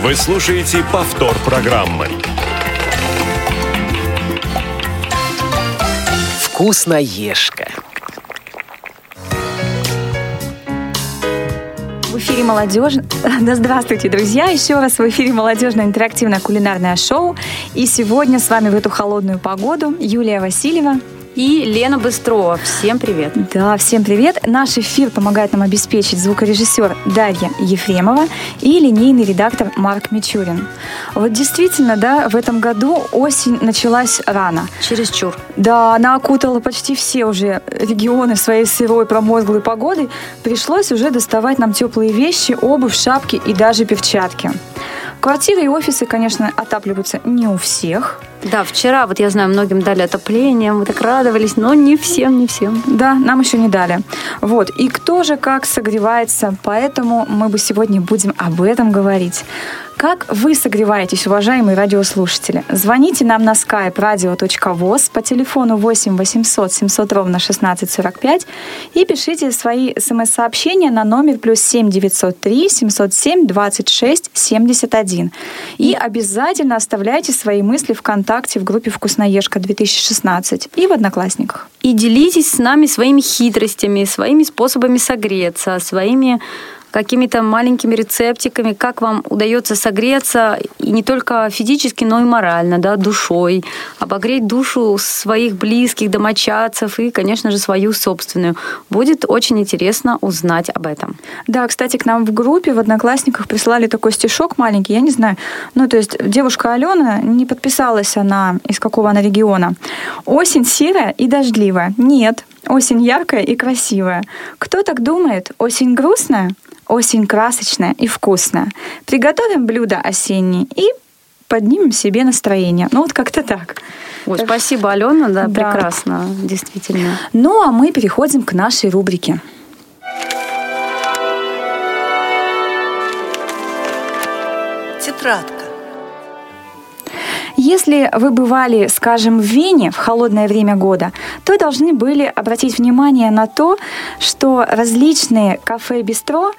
Вы слушаете повтор программы. Вкусноежка. В эфире молодежь. Да здравствуйте, друзья! Еще раз в эфире молодежное интерактивное кулинарное шоу. И сегодня с вами в эту холодную погоду Юлия Васильева и Лена Быстрова. Всем привет. Да, всем привет. Наш эфир помогает нам обеспечить звукорежиссер Дарья Ефремова и линейный редактор Марк Мичурин. Вот действительно, да, в этом году осень началась рано. Чересчур. Да, она окутала почти все уже регионы своей сырой промозглой погодой. Пришлось уже доставать нам теплые вещи, обувь, шапки и даже перчатки. Квартиры и офисы, конечно, отапливаются не у всех. Да, вчера, вот я знаю, многим дали отопление, мы так радовались, но не всем, не всем. Да, нам еще не дали. Вот, и кто же как согревается, поэтому мы бы сегодня будем об этом говорить. Как вы согреваетесь, уважаемые радиослушатели? Звоните нам на skype radio.voz по телефону 8 800 700 ровно 1645 и пишите свои смс-сообщения на номер плюс 7 903 707 26 71. И обязательно оставляйте свои мысли ВКонтакте в группе «Вкусноежка 2016» и в Одноклассниках. И делитесь с нами своими хитростями, своими способами согреться, своими какими-то маленькими рецептиками, как вам удается согреться и не только физически, но и морально, да, душой, обогреть душу своих близких, домочадцев и, конечно же, свою собственную. Будет очень интересно узнать об этом. Да, кстати, к нам в группе в Одноклассниках прислали такой стишок маленький, я не знаю, ну, то есть девушка Алена, не подписалась она, из какого она региона. Осень серая и дождливая. Нет, осень яркая и красивая. Кто так думает? Осень грустная? Осень красочная и вкусная. Приготовим блюдо осеннее и поднимем себе настроение. Ну вот как-то так. Ой, так спасибо, Алена, да, да, прекрасно, действительно. Ну а мы переходим к нашей рубрике. Тетрадка. Если вы бывали, скажем, в Вене в холодное время года, то должны были обратить внимание на то, что различные кафе-бистро,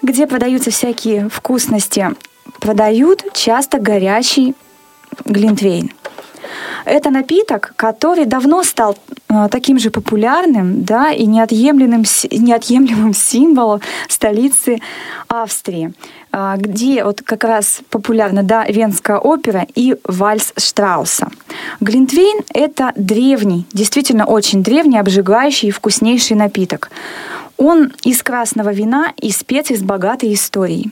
где продаются всякие вкусности, продают часто горячий глинтвейн. Это напиток, который давно стал э, таким же популярным да, и неотъемлемым, неотъемлемым символом столицы Австрии, э, где вот как раз популярна да, Венская опера и вальс Штрауса. Глинтвейн — это древний, действительно очень древний, обжигающий и вкуснейший напиток. Он из красного вина и специй с богатой историей.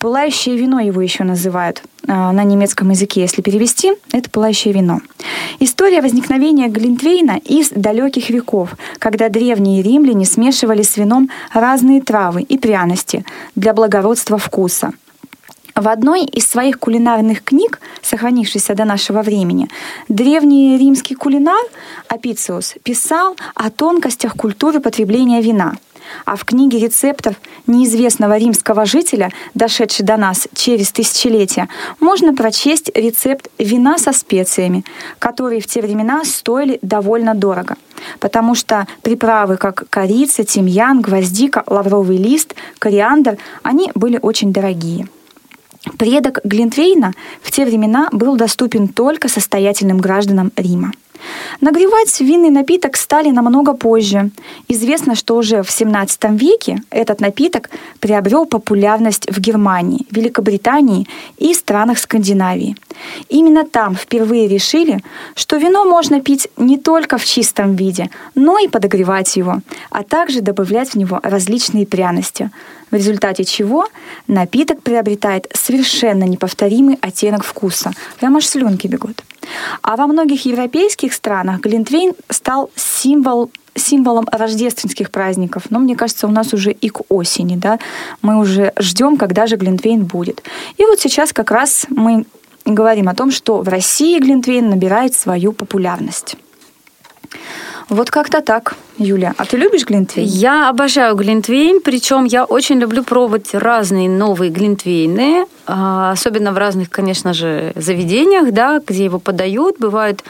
Пылающее вино его еще называют э, на немецком языке, если перевести, это пылающее вино. История возникновения Глинтвейна из далеких веков, когда древние римляне смешивали с вином разные травы и пряности для благородства вкуса. В одной из своих кулинарных книг, сохранившейся до нашего времени, древний римский кулинар Апициус писал о тонкостях культуры потребления вина – а в книге рецептов неизвестного римского жителя, дошедшей до нас через тысячелетия, можно прочесть рецепт вина со специями, которые в те времена стоили довольно дорого, потому что приправы, как корица, тимьян, гвоздика, лавровый лист, кориандр, они были очень дорогие. Предок Глинтвейна в те времена был доступен только состоятельным гражданам Рима. Нагревать винный напиток стали намного позже. Известно, что уже в XVII веке этот напиток приобрел популярность в Германии, Великобритании и странах Скандинавии. Именно там впервые решили, что вино можно пить не только в чистом виде, но и подогревать его, а также добавлять в него различные пряности, в результате чего напиток приобретает совершенно неповторимый оттенок вкуса. Прямо аж слюнки бегут. А во многих европейских странах Глинтвейн стал символ символом рождественских праздников. Но мне кажется, у нас уже и к осени, да, мы уже ждем, когда же Глинтвейн будет. И вот сейчас как раз мы говорим о том, что в России Глинтвейн набирает свою популярность. Вот как-то так, Юля. А ты любишь глинтвейн? Я обожаю глинтвейн, причем я очень люблю пробовать разные новые глинтвейны, а, особенно в разных, конечно же, заведениях, да, где его подают. Бывают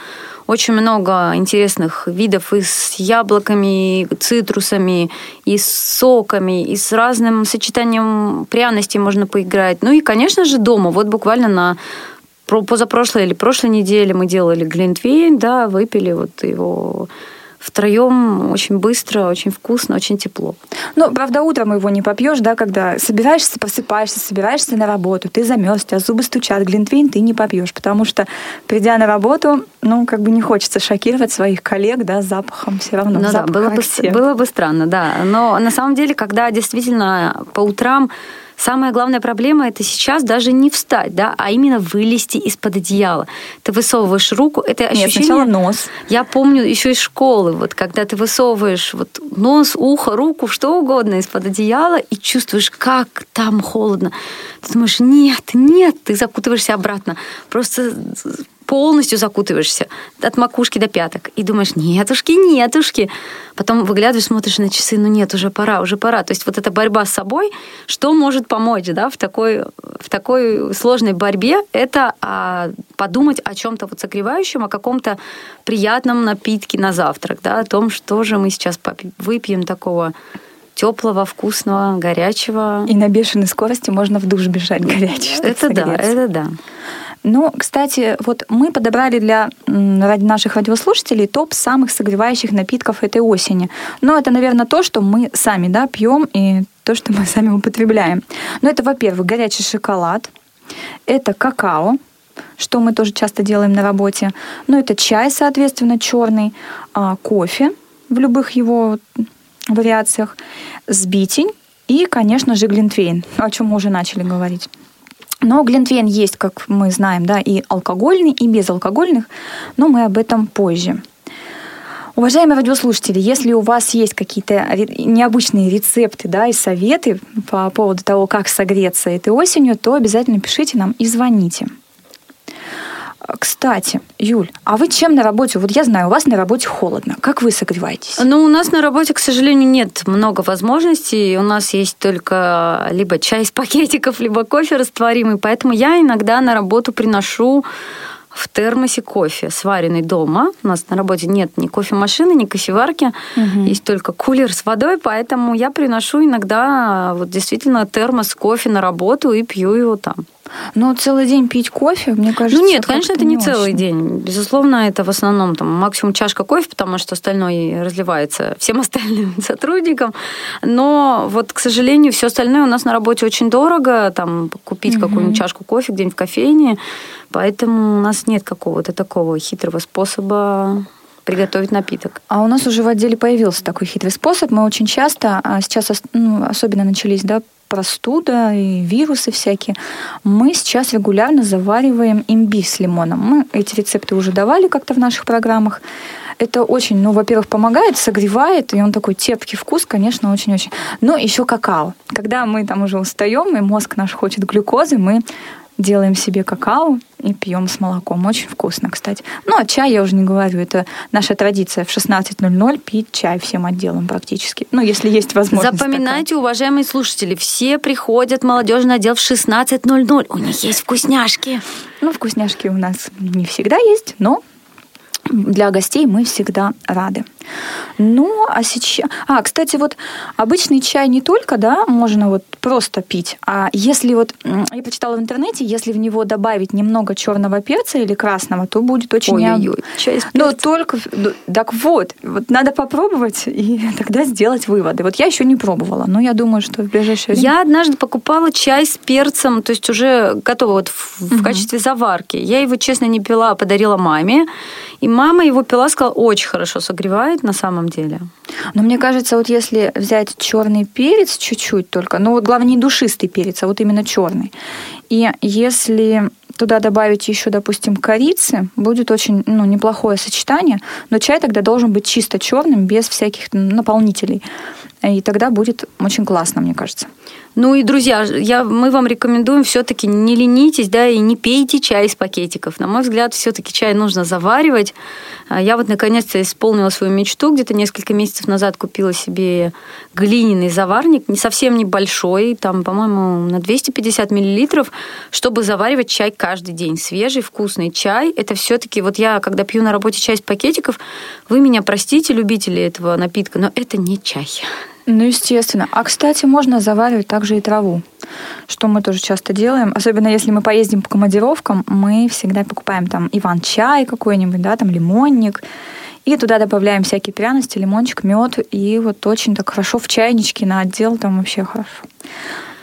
очень много интересных видов и с яблоками, цитрусами, и с соками, и с разным сочетанием пряностей можно поиграть. Ну и, конечно же, дома. Вот буквально на позапрошлой или прошлой неделе мы делали глинтвейн, да, выпили вот его втроем очень быстро, очень вкусно, очень тепло. Ну, правда, утром его не попьешь, да, когда собираешься, просыпаешься, собираешься на работу, ты замерз, у тебя зубы стучат, глинтвейн ты не попьешь, потому что, придя на работу, ну, как бы не хочется шокировать своих коллег, да, запахом все равно. Ну да, было бы, было бы странно, да. Но на самом деле, когда действительно по утрам Самая главная проблема это сейчас даже не встать, да, а именно вылезти из-под одеяла. Ты высовываешь руку, это ощущение... Нет, сначала нос. Я помню еще из школы, вот когда ты высовываешь вот нос, ухо, руку, что угодно из-под одеяла и чувствуешь, как там холодно. Ты думаешь, нет, нет, ты закутываешься обратно. Просто полностью закутываешься от макушки до пяток и думаешь, нетушки, нетушки. Потом выглядываешь, смотришь на часы, ну нет, уже пора, уже пора. То есть вот эта борьба с собой, что может помочь да, в, такой, в такой сложной борьбе, это а, подумать о чем-то вот согревающем, о каком-то приятном напитке на завтрак, да, о том, что же мы сейчас выпьем такого теплого, вкусного, горячего. И на бешеной скорости можно в душ бежать горячий. Это да, это да. Ну, кстати, вот мы подобрали для наших радиослушателей топ самых согревающих напитков этой осени. Но это, наверное, то, что мы сами да, пьем и то, что мы сами употребляем. Но это, во-первых, горячий шоколад, это какао, что мы тоже часто делаем на работе. Ну, это чай, соответственно, черный, а, кофе в любых его вариациях, сбитень и, конечно же, глинтвейн, о чем мы уже начали говорить. Но глинтвейн есть, как мы знаем, да, и алкогольный, и безалкогольных, но мы об этом позже. Уважаемые радиослушатели, если у вас есть какие-то необычные рецепты да, и советы по поводу того, как согреться этой осенью, то обязательно пишите нам и звоните. Кстати, Юль, а вы чем на работе? Вот я знаю, у вас на работе холодно. Как вы согреваетесь? Ну, у нас на работе, к сожалению, нет много возможностей. У нас есть только либо чай из пакетиков, либо кофе растворимый. Поэтому я иногда на работу приношу в термосе кофе, сваренный дома. У нас на работе нет ни кофемашины, ни кофеварки. Угу. Есть только кулер с водой, поэтому я приношу иногда вот действительно термос кофе на работу и пью его там. Но целый день пить кофе, мне кажется... Ну нет, конечно, это не, не целый день. Безусловно, это в основном там, максимум чашка кофе, потому что остальное разливается всем остальным сотрудникам. Но вот, к сожалению, все остальное у нас на работе очень дорого. Там купить угу. какую-нибудь чашку кофе где-нибудь в кофейне. Поэтому у нас нет какого-то такого хитрого способа приготовить напиток. А у нас уже в отделе появился такой хитрый способ. Мы очень часто, а сейчас ну, особенно начались да, простуда и вирусы всякие, мы сейчас регулярно завариваем имбирь с лимоном. Мы эти рецепты уже давали как-то в наших программах. Это очень, ну, во-первых, помогает, согревает, и он такой терпкий вкус, конечно, очень-очень. Но еще какао. Когда мы там уже устаем, и мозг наш хочет глюкозы, мы делаем себе какао и пьем с молоком. Очень вкусно, кстати. Ну, а чай я уже не говорю. Это наша традиция в 16.00 пить чай всем отделом практически. Ну, если есть возможность. Запоминайте, такая. уважаемые слушатели, все приходят в молодежный отдел в 16.00. У них есть вкусняшки. Ну, вкусняшки у нас не всегда есть, но для гостей мы всегда рады. Ну, а сейчас... А, кстати, вот обычный чай не только, да, можно вот просто пить, а если вот... Я почитала в интернете, если в него добавить немного черного перца или красного, то будет очень... Ой-ой-ой, чай с Но только... Ну, так вот, вот надо попробовать и тогда сделать выводы. Вот я еще не пробовала, но я думаю, что в ближайшее время... Я однажды покупала чай с перцем, то есть уже готовый вот в, угу. в качестве заварки. Я его, честно, не пила, а подарила маме. И мама его пила, сказала, очень хорошо согревает на самом деле. Но мне кажется, вот если взять черный перец чуть-чуть только, ну вот главное не душистый перец, а вот именно черный. И если туда добавить еще, допустим, корицы, будет очень ну, неплохое сочетание, но чай тогда должен быть чисто черным, без всяких наполнителей. И тогда будет очень классно, мне кажется. Ну и, друзья, я, мы вам рекомендуем все-таки не ленитесь, да, и не пейте чай из пакетиков. На мой взгляд, все-таки чай нужно заваривать. А я вот наконец-то исполнила свою мечту. Где-то несколько месяцев назад купила себе глиняный заварник, не совсем небольшой, там, по-моему, на 250 миллилитров, чтобы заваривать чай каждый день. Свежий, вкусный чай. Это все-таки, вот я, когда пью на работе чай из пакетиков, вы меня простите, любители этого напитка, но это не чай. Ну, естественно. А, кстати, можно заваривать также и траву, что мы тоже часто делаем. Особенно если мы поездим по командировкам, мы всегда покупаем там иван-чай какой-нибудь, да, там лимонник, и туда добавляем всякие пряности, лимончик, мед, и вот очень так хорошо в чайничке на отдел, там вообще хорошо.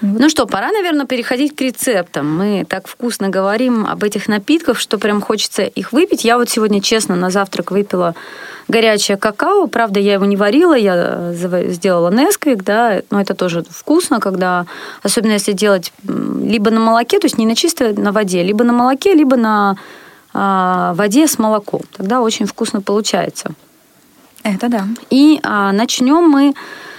Ну что, пора, наверное, переходить к рецептам. Мы так вкусно говорим об этих напитках, что прям хочется их выпить. Я вот сегодня, честно, на завтрак выпила горячее какао. Правда, я его не варила, я сделала несквик, да, но это тоже вкусно, когда, особенно если делать либо на молоке, то есть не на чистой на воде, либо на молоке, либо на а, воде с молоком. Тогда очень вкусно получается. Это да. И а, начнем мы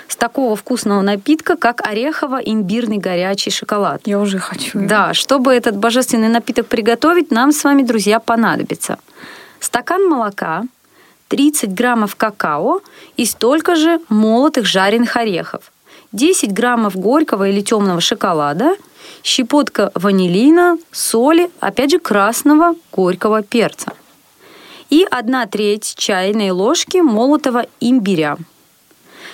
с такого вкусного напитка, как орехово-имбирный горячий шоколад. Я уже хочу. Да, чтобы этот божественный напиток приготовить, нам с вами, друзья, понадобится стакан молока, 30 граммов какао и столько же молотых жареных орехов, 10 граммов горького или темного шоколада, щепотка ванилина, соли, опять же красного горького перца и 1 треть чайной ложки молотого имбиря.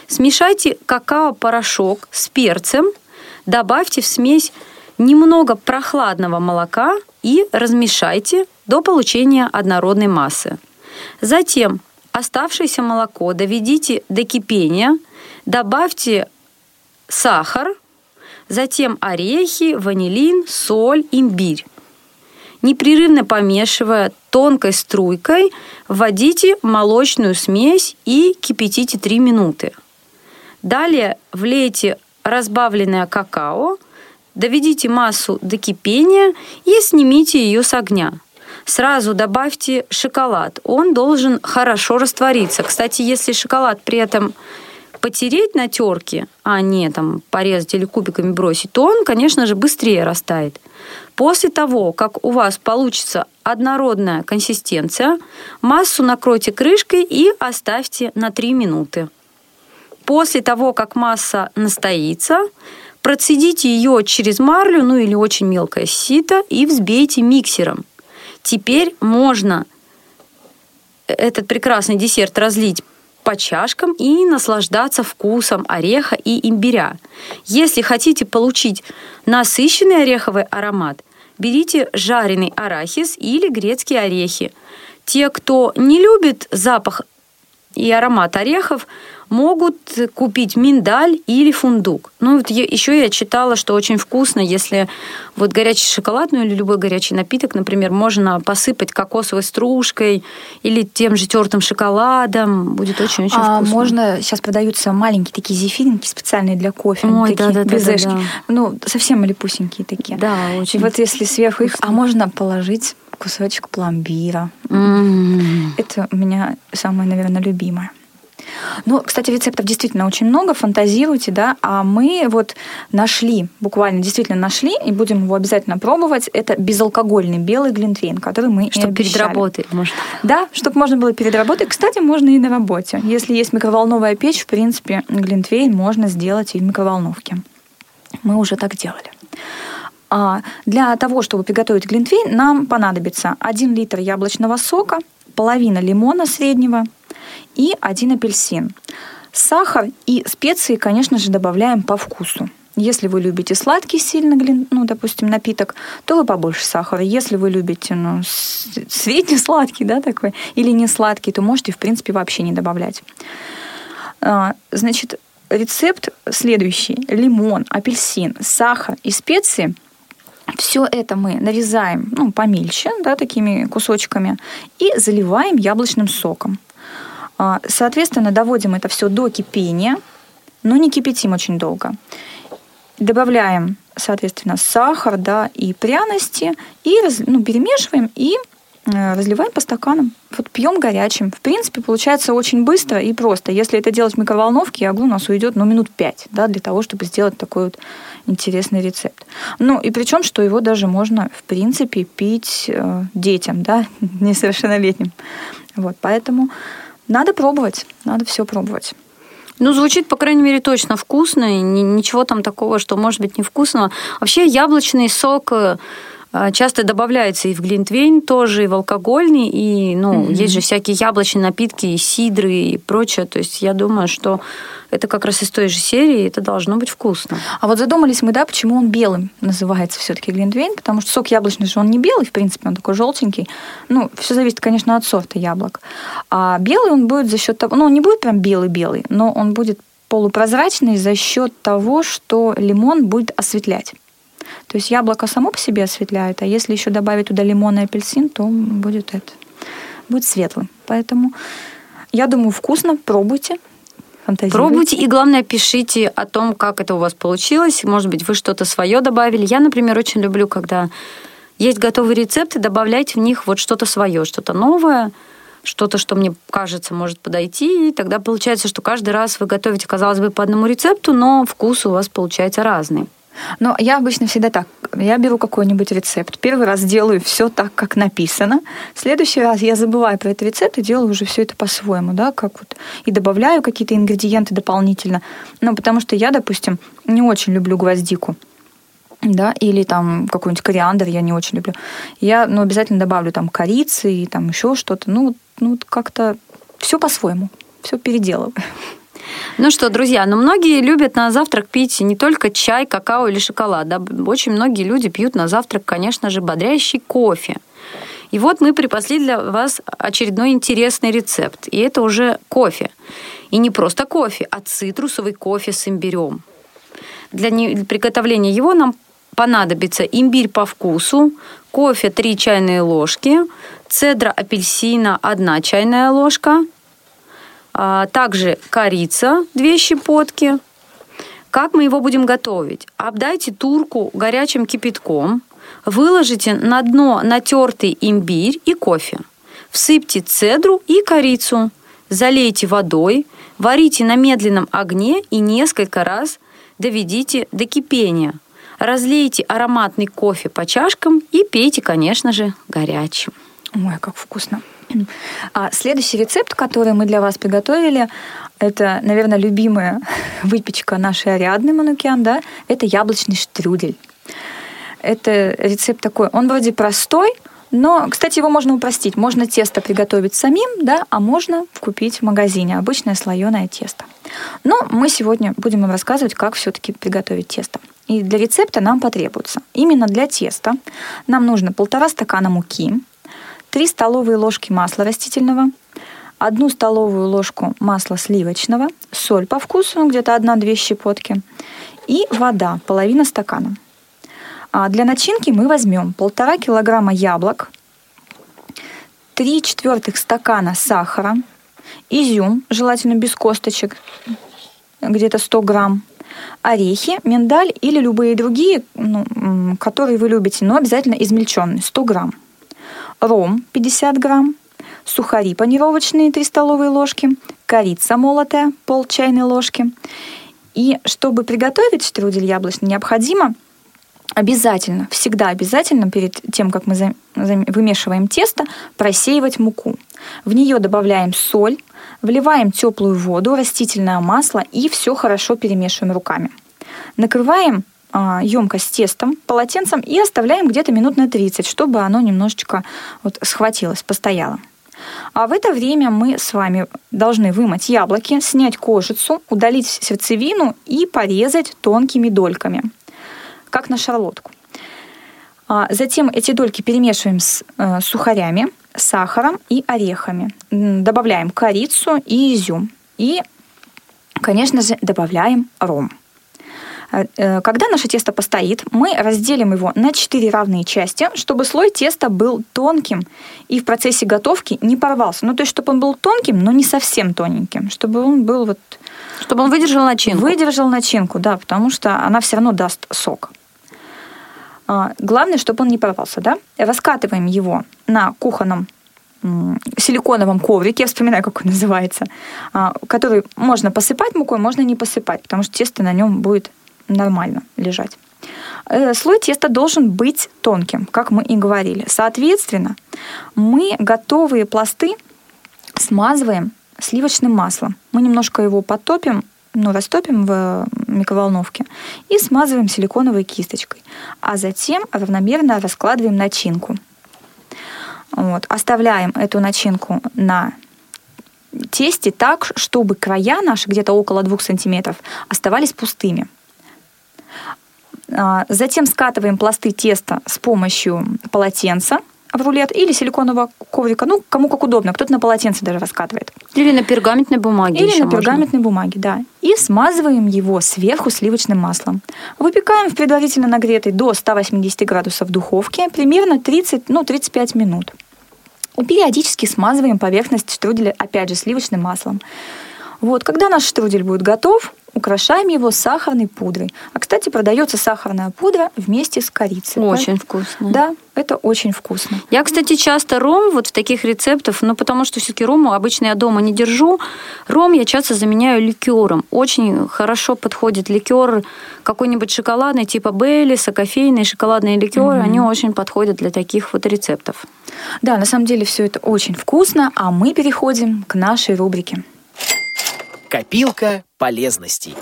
Смешайте какао-порошок с перцем, добавьте в смесь немного прохладного молока и размешайте до получения однородной массы. Затем оставшееся молоко доведите до кипения, добавьте сахар, затем орехи, ванилин, соль, имбирь. Непрерывно помешивая тонкой струйкой, вводите молочную смесь и кипятите 3 минуты. Далее влейте разбавленное какао, доведите массу до кипения и снимите ее с огня – Сразу добавьте шоколад. Он должен хорошо раствориться. Кстати, если шоколад при этом потереть на терке, а не там порезать или кубиками бросить, то он, конечно же, быстрее растает. После того, как у вас получится однородная консистенция, массу накройте крышкой и оставьте на 3 минуты. После того, как масса настоится, процедите ее через марлю, ну или очень мелкое сито и взбейте миксером – Теперь можно этот прекрасный десерт разлить по чашкам и наслаждаться вкусом ореха и имбиря. Если хотите получить насыщенный ореховый аромат, берите жареный арахис или грецкие орехи. Те, кто не любит запах и аромат орехов, могут купить миндаль или фундук. Ну, вот еще я читала, что очень вкусно, если вот горячий шоколад, ну или любой горячий напиток, например, можно посыпать кокосовой стружкой или тем же тертым шоколадом. Будет очень-очень а вкусно. Можно, сейчас продаются маленькие такие зефирники специальные для кофе. Ой, такие да, да, безешки. да, да. Ну, совсем малюпусенькие такие. Да, очень И вот если сверху их... А можно положить кусочек пломбира. Это у меня самое, наверное, любимое. Ну, кстати, рецептов действительно очень много, фантазируйте, да, а мы вот нашли, буквально действительно нашли, и будем его обязательно пробовать, это безалкогольный белый глинтвейн, который мы Чтобы перед работой, может. Да, чтобы можно было перед работой. Кстати, можно и на работе. Если есть микроволновая печь, в принципе, глинтвейн можно сделать и в микроволновке. Мы уже так делали. А для того, чтобы приготовить глинтвейн, нам понадобится 1 литр яблочного сока, половина лимона среднего и один апельсин. Сахар и специи, конечно же, добавляем по вкусу. Если вы любите сладкий сильно, ну, допустим, напиток, то вы побольше сахара. Если вы любите ну, средний сладкий, да, такой, или не сладкий, то можете, в принципе, вообще не добавлять. А, Значит, рецепт следующий. Лимон, апельсин, сахар и специи – все это мы нарезаем ну, помельче, да, такими кусочками, и заливаем яблочным соком. А, Соответственно, доводим это все до кипения, но не кипятим очень долго. Добавляем, соответственно, сахар да, и пряности, и ну, перемешиваем, и разливаем по стаканам, вот пьем горячим. В принципе, получается очень быстро и просто. Если это делать в микроволновке, огонь у нас уйдет ну, минут пять да, для того, чтобы сделать такой вот интересный рецепт. Ну, и причем, что его даже можно, в принципе, пить э, детям, да, несовершеннолетним. Вот, поэтому надо пробовать, надо все пробовать. Ну, звучит, по крайней мере, точно вкусно. И ничего там такого, что может быть невкусного. Вообще, яблочный сок э, часто добавляется и в глинтвейн тоже, и в алкогольный, и, ну, mm-hmm. есть же всякие яблочные напитки, и сидры, и прочее. То есть я думаю, что это как раз из той же серии, это должно быть вкусно. А вот задумались мы, да, почему он белым называется все-таки глинтвейн, потому что сок яблочный же он не белый, в принципе, он такой желтенький. Ну, все зависит, конечно, от сорта яблок. А белый он будет за счет того, ну, он не будет прям белый-белый, но он будет полупрозрачный за счет того, что лимон будет осветлять. То есть яблоко само по себе осветляет, а если еще добавить туда лимон и апельсин, то будет это будет светлым. Поэтому я думаю, вкусно, пробуйте. Пробуйте и, главное, пишите о том, как это у вас получилось. Может быть, вы что-то свое добавили. Я, например, очень люблю, когда есть готовые рецепты, добавлять в них вот что-то свое, что-то новое, что-то, что мне кажется, может подойти. И тогда получается, что каждый раз вы готовите, казалось бы, по одному рецепту, но вкус у вас получается разный. Но я обычно всегда так. Я беру какой-нибудь рецепт. Первый раз делаю все так, как написано. В следующий раз я забываю про этот рецепт и делаю уже все это по-своему, да, как вот. И добавляю какие-то ингредиенты дополнительно. Ну, потому что я, допустим, не очень люблю гвоздику да, или там какой-нибудь кориандр я не очень люблю. Я, ну, обязательно добавлю там корицы и там еще что-то. Ну, ну как-то все по-своему, все переделываю. Ну что, друзья, ну многие любят на завтрак пить не только чай, какао или шоколад. Да? Очень многие люди пьют на завтрак, конечно же, бодрящий кофе. И вот мы припасли для вас очередной интересный рецепт. И это уже кофе. И не просто кофе, а цитрусовый кофе с имбирем. Для приготовления его нам понадобится имбирь по вкусу, кофе 3 чайные ложки, цедра апельсина 1 чайная ложка, а, также корица, две щепотки. Как мы его будем готовить? Обдайте турку горячим кипятком, выложите на дно натертый имбирь и кофе. Всыпьте цедру и корицу, залейте водой, варите на медленном огне и несколько раз доведите до кипения. Разлейте ароматный кофе по чашкам и пейте, конечно же, горячим. Ой, как вкусно. А следующий рецепт, который мы для вас приготовили, это, наверное, любимая выпечка нашей Ариадны Манукян, да, это яблочный штрудель. Это рецепт такой, он вроде простой, но, кстати, его можно упростить. Можно тесто приготовить самим, да, а можно купить в магазине обычное слоеное тесто. Но мы сегодня будем вам рассказывать, как все-таки приготовить тесто. И для рецепта нам потребуется именно для теста нам нужно полтора стакана муки, 3 столовые ложки масла растительного, 1 столовую ложку масла сливочного, соль по вкусу, ну, где-то 1-2 щепотки, и вода, половина стакана. А для начинки мы возьмем 1,5 килограмма яблок, 3 четвертых стакана сахара, изюм, желательно без косточек, где-то 100 грамм, орехи, миндаль или любые другие, ну, которые вы любите, но обязательно измельченные, 100 грамм ром 50 грамм, сухари панировочные 3 столовые ложки, корица молотая пол чайной ложки. И чтобы приготовить штрудель яблочный, необходимо обязательно, всегда обязательно перед тем, как мы вымешиваем тесто, просеивать муку. В нее добавляем соль, вливаем теплую воду, растительное масло и все хорошо перемешиваем руками. Накрываем емкость с тестом, полотенцем и оставляем где-то минут на 30, чтобы оно немножечко вот схватилось, постояло. А в это время мы с вами должны вымыть яблоки, снять кожицу, удалить сердцевину и порезать тонкими дольками, как на шарлотку. А затем эти дольки перемешиваем с э, сухарями, сахаром и орехами. Добавляем корицу и изюм. И, конечно же, добавляем ром. Э, э, когда наше тесто постоит, мы разделим его на 4 равные части, чтобы слой теста был тонким и в процессе готовки не порвался. Ну, то есть, чтобы он был тонким, но не совсем тоненьким, чтобы он был вот... Чтобы он выдержал начинку. Выдержал начинку, да, потому что она все равно даст сок. А, главное, чтобы он не порвался, да? Раскатываем его на кухонном силиконовом коврике, я вспоминаю, как он называется, а, который можно посыпать мукой, можно не посыпать, потому что тесто на нем будет нормально лежать. Э, слой теста должен быть тонким, как мы и говорили. Соответственно, мы готовые пласты смазываем сливочным маслом. Мы немножко его потопим, ну, растопим в микроволновке и смазываем силиконовой кисточкой. А затем равномерно раскладываем начинку. Вот. Оставляем эту начинку на тесте так, чтобы края наши, где-то около 2 сантиметров, оставались пустыми. А, затем скатываем пласты теста с помощью полотенца в рулет или силиконового коврика, ну, кому как удобно. Кто-то на полотенце даже раскатывает. Или на пергаментной бумаге. Или на пергаментной можно. бумаге, да. И смазываем его сверху сливочным маслом. Выпекаем в предварительно нагретой до 180 градусов духовке примерно 30, ну, 35 минут. И периодически смазываем поверхность штруделя, опять же, сливочным маслом. Вот, когда наш штрудель будет готов, украшаем его сахарной пудрой. А, кстати, продается сахарная пудра вместе с корицей. Очень вкусно. Да, это очень вкусно. Я, кстати, часто ром вот в таких рецептах, ну, потому что все-таки рому обычно я дома не держу. Ром я часто заменяю ликером. Очень хорошо подходит ликер какой-нибудь шоколадный, типа Беллиса, кофейные шоколадные ликеры. Угу. Они очень подходят для таких вот рецептов. Да, на самом деле все это очень вкусно, а мы переходим к нашей рубрике. Копилка полезностей.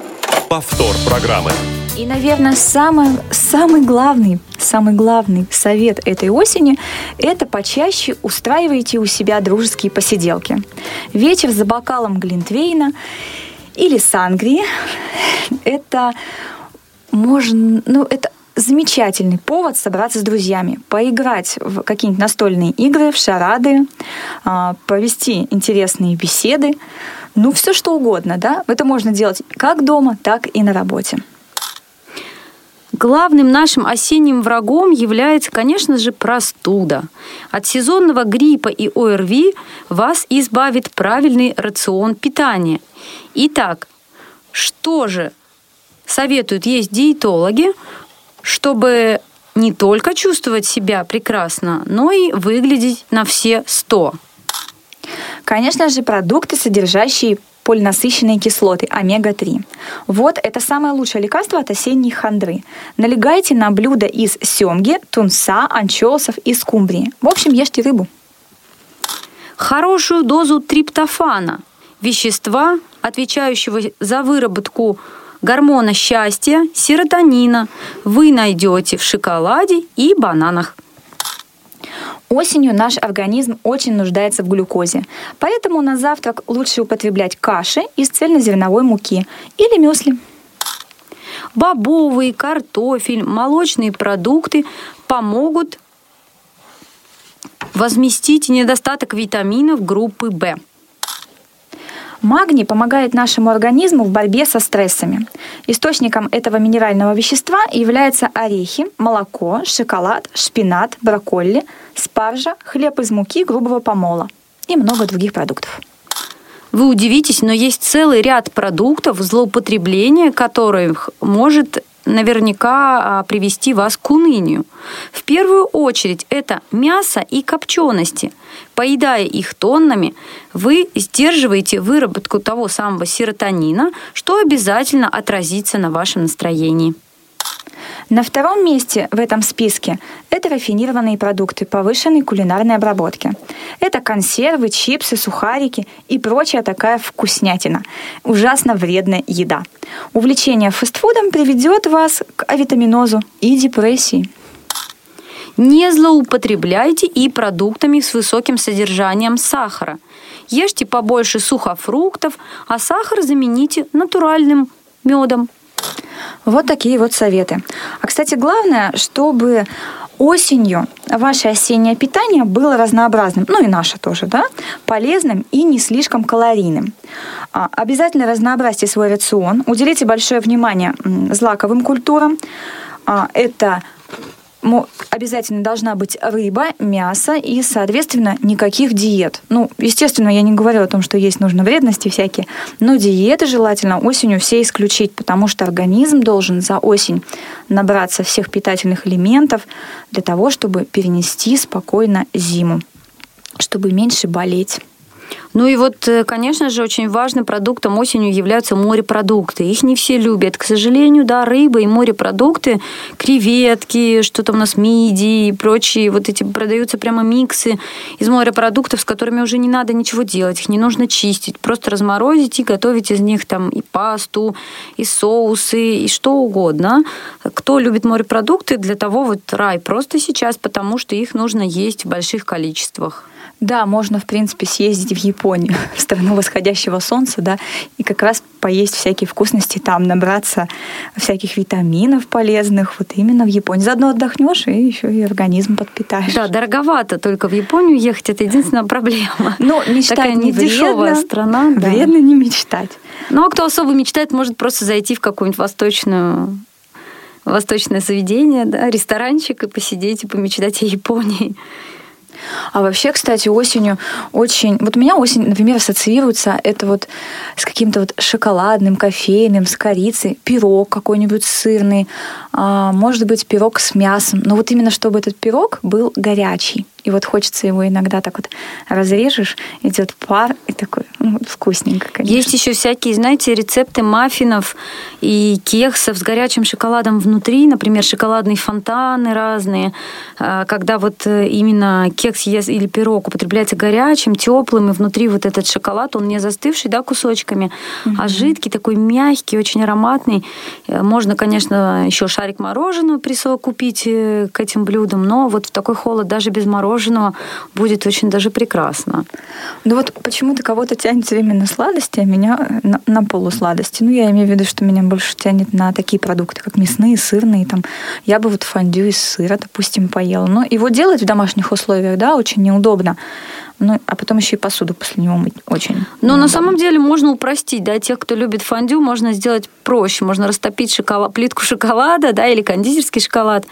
Повтор программы. И, наверное, самый, самый главный, самый главный совет этой осени – это почаще устраивайте у себя дружеские посиделки. Вечер за бокалом глинтвейна или сангрии – это можно, ну, это замечательный повод собраться с друзьями, поиграть в какие-нибудь настольные игры, в шарады, а, провести интересные беседы. Ну, все что угодно, да? Это можно делать как дома, так и на работе. Главным нашим осенним врагом является, конечно же, простуда. От сезонного гриппа и ОРВИ вас избавит правильный рацион питания. Итак, что же советуют есть диетологи, чтобы не только чувствовать себя прекрасно, но и выглядеть на все сто? Конечно же, продукты, содержащие полинасыщенные кислоты, омега-3. Вот это самое лучшее лекарство от осенней хандры. Налегайте на блюда из семги, тунца, анчоусов и скумбрии. В общем, ешьте рыбу. Хорошую дозу триптофана, вещества, отвечающего за выработку гормона счастья, серотонина, вы найдете в шоколаде и бананах. Осенью наш организм очень нуждается в глюкозе, поэтому на завтрак лучше употреблять каши из цельнозерновой муки или мюсли. Бобовый, картофель, молочные продукты помогут возместить недостаток витаминов группы В. Магний помогает нашему организму в борьбе со стрессами. Источником этого минерального вещества являются орехи, молоко, шоколад, шпинат, брокколи, спаржа, хлеб из муки грубого помола и много других продуктов. Вы удивитесь, но есть целый ряд продуктов, злоупотребление которых может наверняка а, привести вас к унынию. В первую очередь это мясо и копчености. Поедая их тоннами, вы сдерживаете выработку того самого серотонина, что обязательно отразится на вашем настроении. На втором месте в этом списке это рафинированные продукты повышенной кулинарной обработки. Это консервы, чипсы, сухарики и прочая такая вкуснятина. Ужасно вредная еда. Увлечение фастфудом приведет вас к авитаминозу и депрессии. Не злоупотребляйте и продуктами с высоким содержанием сахара. Ешьте побольше сухофруктов, а сахар замените натуральным медом. Вот такие вот советы. А, кстати, главное, чтобы осенью ваше осеннее питание было разнообразным, ну и наше тоже, да, полезным и не слишком калорийным. А, обязательно разнообразьте свой рацион, уделите большое внимание злаковым культурам. А, это обязательно должна быть рыба, мясо и, соответственно, никаких диет. Ну, естественно, я не говорю о том, что есть нужно вредности всякие, но диеты желательно осенью все исключить, потому что организм должен за осень набраться всех питательных элементов для того, чтобы перенести спокойно зиму, чтобы меньше болеть. Ну и вот, э, конечно же, очень важным продуктом осенью являются морепродукты. Их не все любят. К сожалению, да, рыба и морепродукты, креветки, что там у нас мидии и прочие, вот эти продаются прямо миксы из морепродуктов, с которыми уже не надо ничего делать, их не нужно чистить, просто разморозить и готовить из них там и пасту, и соусы, и что угодно. Кто любит морепродукты, для того вот рай просто сейчас, потому что их нужно есть в больших количествах. Да, можно, в принципе, съездить в Японию, в страну восходящего солнца, да, и как раз поесть всякие вкусности там, набраться всяких витаминов полезных, вот именно в Японии. Заодно отдохнешь и еще и организм подпитаешь. Да, дороговато только в Японию ехать, это единственная проблема. Ну, мечтать Такая не дешевая страна. Да. Вредно не мечтать. Ну, а кто особо мечтает, может просто зайти в какую-нибудь восточную восточное заведение, да, ресторанчик и посидеть и помечтать о Японии. А вообще, кстати, осенью очень... Вот у меня осень, например, ассоциируется это вот с каким-то вот шоколадным, кофейным, с корицей, пирог какой-нибудь сырный, а, может быть, пирог с мясом. Но вот именно чтобы этот пирог был горячий. И вот хочется его иногда так вот разрежешь, идет пар, и такой ну, вкусненько, конечно. Есть еще всякие, знаете, рецепты маффинов и кексов с горячим шоколадом внутри, например, шоколадные фонтаны разные, а, когда вот э, именно кекс или пирог употребляется горячим, теплым, и внутри вот этот шоколад, он не застывший, да, кусочками, угу. а жидкий, такой мягкий, очень ароматный. Э, можно, конечно, еще шарик мороженого присовокупить э, к этим блюдам, но вот в такой холод даже без мороженого мороженого будет очень даже прекрасно. Ну вот почему-то кого-то тянет именно сладости, а меня на, на полусладости. Ну, я имею в виду, что меня больше тянет на такие продукты, как мясные, сырные. Там. Я бы вот фондю из сыра, допустим, поела. Но его делать в домашних условиях, да, очень неудобно. Ну, а потом еще и посуду после него мыть очень. Но на самом деле можно упростить, да, тех, кто любит фондю, можно сделать проще. Можно растопить шоколад, плитку шоколада, да, или кондитерский шоколад,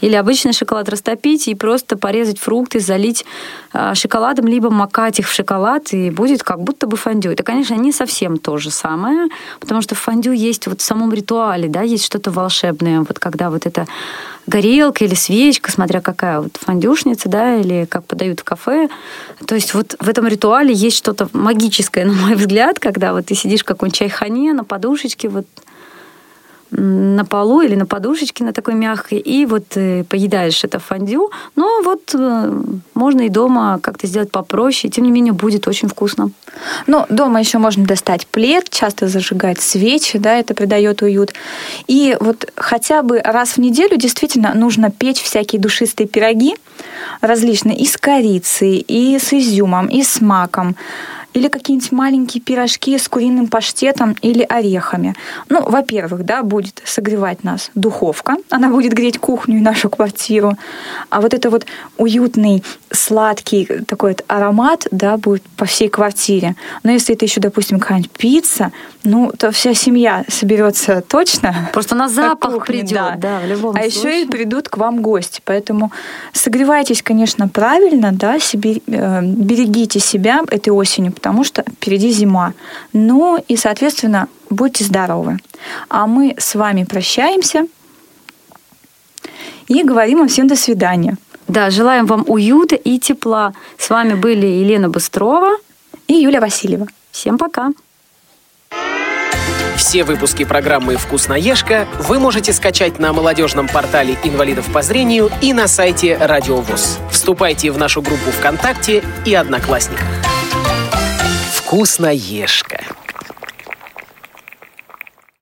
или обычный шоколад растопить и просто порезать фрукты, залить э, шоколадом, либо макать их в шоколад, и будет как будто бы фондю. Это, конечно, не совсем то же самое, потому что в фондю есть вот в самом ритуале, да, есть что-то волшебное, вот когда вот это горелка или свечка, смотря какая вот фондюшница, да, или как подают в кафе. То есть вот в этом ритуале есть что-то магическое, на мой взгляд, когда вот ты сидишь в каком-нибудь чайхане на подушечке, вот на полу или на подушечке на такой мягкой, и вот э, поедаешь это фондю. Но вот э, можно и дома как-то сделать попроще, и тем не менее будет очень вкусно. Ну, дома еще можно достать плед, часто зажигать свечи, да, это придает уют. И вот хотя бы раз в неделю действительно нужно печь всякие душистые пироги различные, и с корицей, и с изюмом, и с маком или какие-нибудь маленькие пирожки с куриным паштетом или орехами. Ну, во-первых, да, будет согревать нас духовка, она будет греть кухню и нашу квартиру, а вот это вот уютный, сладкий такой вот аромат, да, будет по всей квартире. Но если это еще, допустим, какая-нибудь пицца, ну, то вся семья соберется точно. Просто на запах кухне, придет, да. да, в любом а случае. еще и придут к вам гости. Поэтому согревайтесь, конечно, правильно, да, себе, э, берегите себя этой осенью, потому что впереди зима. Ну и, соответственно, будьте здоровы. А мы с вами прощаемся и говорим вам всем до свидания. Да, желаем вам уюта и тепла. С вами были Елена Быстрова и Юля Васильева. Всем пока. Все выпуски программы «Вкусноежка» вы можете скачать на молодежном портале инвалидов по зрению и на сайте Радио ВОЗ. Вступайте в нашу группу ВКонтакте и Одноклассниках. «Вкусноежка».